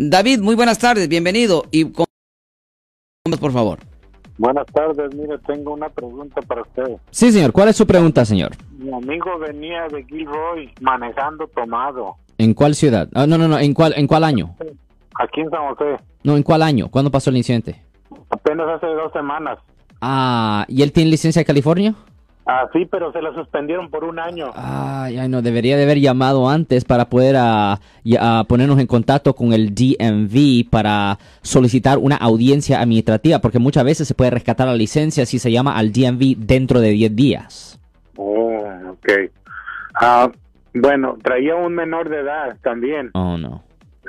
David, muy buenas tardes, bienvenido. Y con... por favor. Buenas tardes, mire, tengo una pregunta para usted. Sí, señor, ¿cuál es su pregunta, señor? Mi amigo venía de Gilroy manejando tomado. ¿En cuál ciudad? Ah, no, no, no, ¿en cuál, ¿en cuál año? Aquí en San José. No, ¿en cuál año? ¿Cuándo pasó el incidente? Apenas hace dos semanas. Ah, ¿y él tiene licencia de California? Ah, sí, pero se la suspendieron por un año. Ay, ay, no, debería de haber llamado antes para poder ah, y- ah, ponernos en contacto con el DMV para solicitar una audiencia administrativa, porque muchas veces se puede rescatar la licencia si se llama al DMV dentro de 10 días. Oh, ok. Ah, bueno, traía un menor de edad también. Oh, no.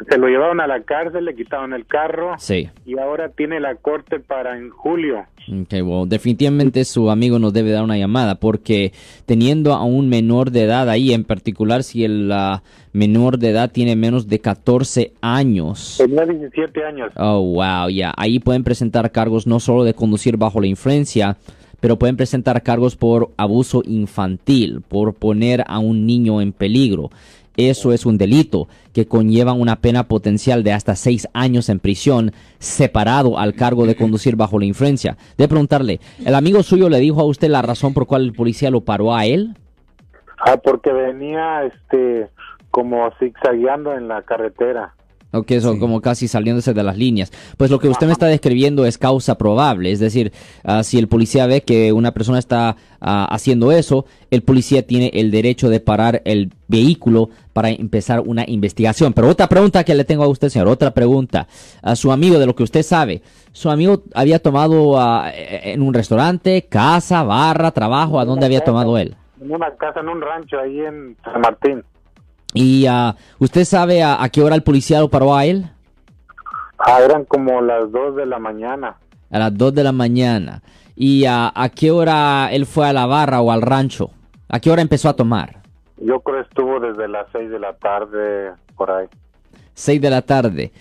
Se lo llevaron a la cárcel, le quitaron el carro Sí. y ahora tiene la corte para en julio. Ok, bueno, definitivamente su amigo nos debe dar una llamada porque teniendo a un menor de edad ahí, en particular si el ah, menor de edad tiene menos de 14 años. Tenía 17 años. Oh, wow, ya. Ahí pueden presentar cargos no solo de conducir bajo la influencia, pero pueden presentar cargos por abuso infantil, por poner a un niño en peligro. Eso es un delito que conlleva una pena potencial de hasta seis años en prisión, separado al cargo de conducir bajo la influencia. De preguntarle, ¿el amigo suyo le dijo a usted la razón por cual el policía lo paró a él? Ah, porque venía este como zigzagueando en la carretera. Ok, eso como casi saliéndose de las líneas. Pues lo que usted me está describiendo es causa probable, es decir, ah, si el policía ve que una persona está ah, haciendo eso, el policía tiene el derecho de parar el vehículo para empezar una investigación. Pero otra pregunta que le tengo a usted, señor, otra pregunta. A su amigo, de lo que usted sabe, ¿su amigo había tomado ah, en un restaurante, casa, barra, trabajo? ¿A dónde había tomado él? En una casa, en un rancho ahí en San Martín. ¿Y ah, usted sabe a, a qué hora el policía lo paró a él? Ah, eran como las 2 de la mañana. A las 2 de la mañana. ¿Y a, a qué hora él fue a la barra o al rancho? ¿A qué hora empezó a tomar? Yo creo que estuvo desde las 6 de la tarde por ahí. 6 de la tarde.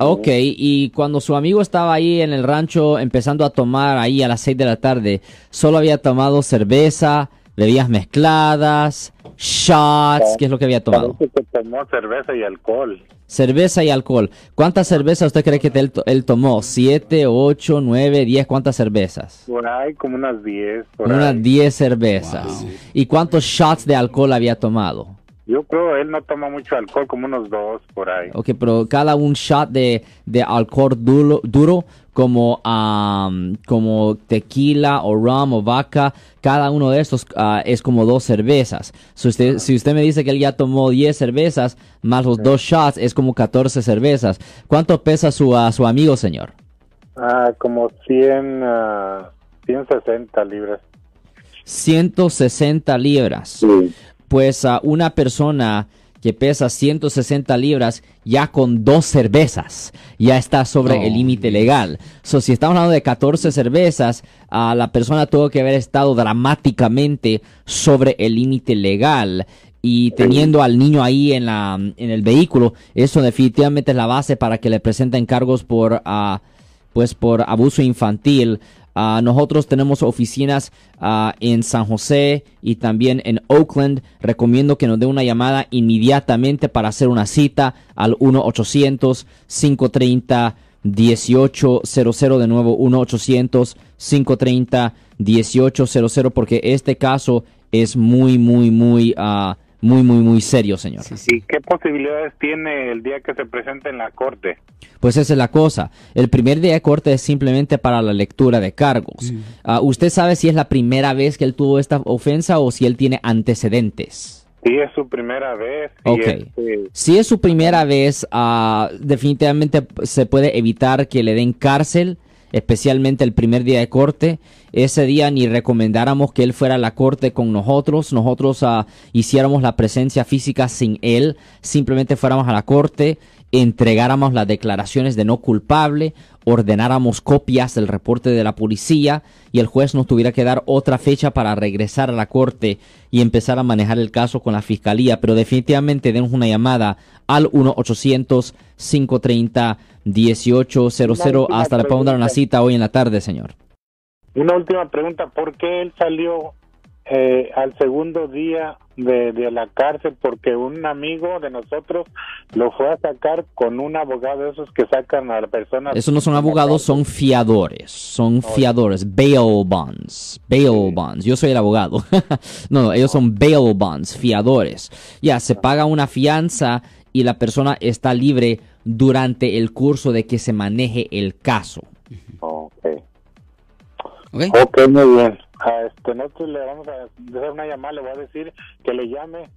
Ok, y cuando su amigo estaba ahí en el rancho empezando a tomar ahí a las 6 de la tarde, solo había tomado cerveza, bebidas mezcladas, shots, ¿qué es lo que había tomado? Que tomó cerveza y alcohol. Cerveza y alcohol. ¿Cuántas cervezas usted cree que él, to- él tomó? ¿Siete, ocho, nueve, diez? ¿Cuántas cervezas? Por ahí como unas 10. Por Unas ahí. 10 cervezas. ¿Y cuántos shots de alcohol había tomado? Yo creo él no toma mucho alcohol, como unos dos por ahí. Ok, pero cada un shot de, de alcohol duro, duro como, am, como tequila o rum o vodka, cada uno de estos ah, es como dos cervezas. Si usted, si usted me dice que él ya tomó 10 cervezas, más los dos shots, es como 14 cervezas. ¿Cuánto pesa su, ah, su amigo, señor? Ah, como 100, ah, 160 libras. 160 libras. Pues a una persona que pesa 160 libras ya con dos cervezas ya está sobre el límite legal. So, si estamos hablando de 14 cervezas, a la persona tuvo que haber estado dramáticamente sobre el límite legal. Y teniendo al niño ahí en, la, en el vehículo, eso definitivamente es la base para que le presenten cargos por, ah, pues por abuso infantil. Ah, nosotros tenemos oficinas ah, en San José y también en Oakland. Recomiendo que nos dé una llamada inmediatamente para hacer una cita al 1-800-530-1800. De nuevo, 1-800-530-1800 porque este caso es muy, muy, muy, ah, muy, muy, muy serio, señor. ¿Y qué posibilidades tiene el día que se presente en la corte? Pues esa es la cosa. El primer día de corte es simplemente para la lectura de cargos. Ah, ¿Usted sabe si es la primera vez que él tuvo esta ofensa o si él tiene antecedentes? Sí, es su primera vez. y Ok. este, Si es su primera vez, ah, definitivamente se puede evitar que le den cárcel, especialmente el primer día de corte. Ese día ni recomendáramos que él fuera a la corte con nosotros. Nosotros ah, hiciéramos la presencia física sin él. Simplemente fuéramos a la corte, entregáramos las declaraciones de no culpable, ordenáramos copias del reporte de la policía y el juez nos tuviera que dar otra fecha para regresar a la corte y empezar a manejar el caso con la fiscalía. Pero definitivamente denos una llamada al 1-800-530-1800. Hasta le podemos dar una cita hoy en la tarde, señor. Una última pregunta, ¿por qué él salió eh, al segundo día de, de, la cárcel porque un amigo de nosotros lo fue a sacar con un abogado de esos que sacan a la persona. Esos no son abogados, son fiadores, son fiadores, bail bonds, bail bonds. Yo soy el abogado. no, no, ellos son bail bonds, fiadores. Ya, se paga una fianza y la persona está libre durante el curso de que se maneje el caso. Ok. Ok, muy bien. A este, nosotros le vamos a hacer una llamada, le voy a decir que le llame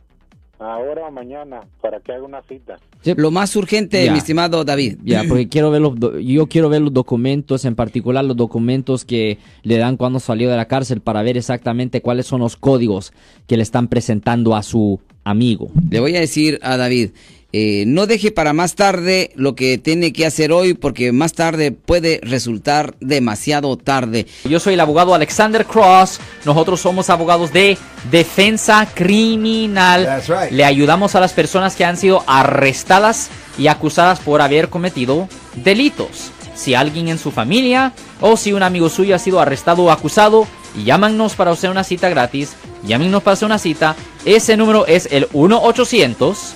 ahora o mañana para que haga una cita. Lo más urgente, mi estimado David. Ya, porque quiero ver los, yo quiero ver los documentos, en particular los documentos que le dan cuando salió de la cárcel para ver exactamente cuáles son los códigos que le están presentando a su amigo. Le voy a decir a David, eh, no deje para más tarde lo que tiene que hacer hoy porque más tarde puede resultar demasiado tarde. Yo soy el abogado Alexander Cross. Nosotros somos abogados de defensa criminal. Le ayudamos a las personas que han sido arrestadas y acusadas por haber cometido delitos. Si alguien en su familia o si un amigo suyo ha sido arrestado o acusado, llámanos para hacer una cita gratis. Llámenos para hacer una cita. Ese número es el 1 800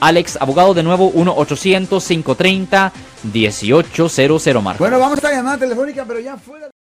Alex, abogado de nuevo, 1-800-530-1800, Marcos. Bueno, vamos a llamar telefónica, pero ya fuera.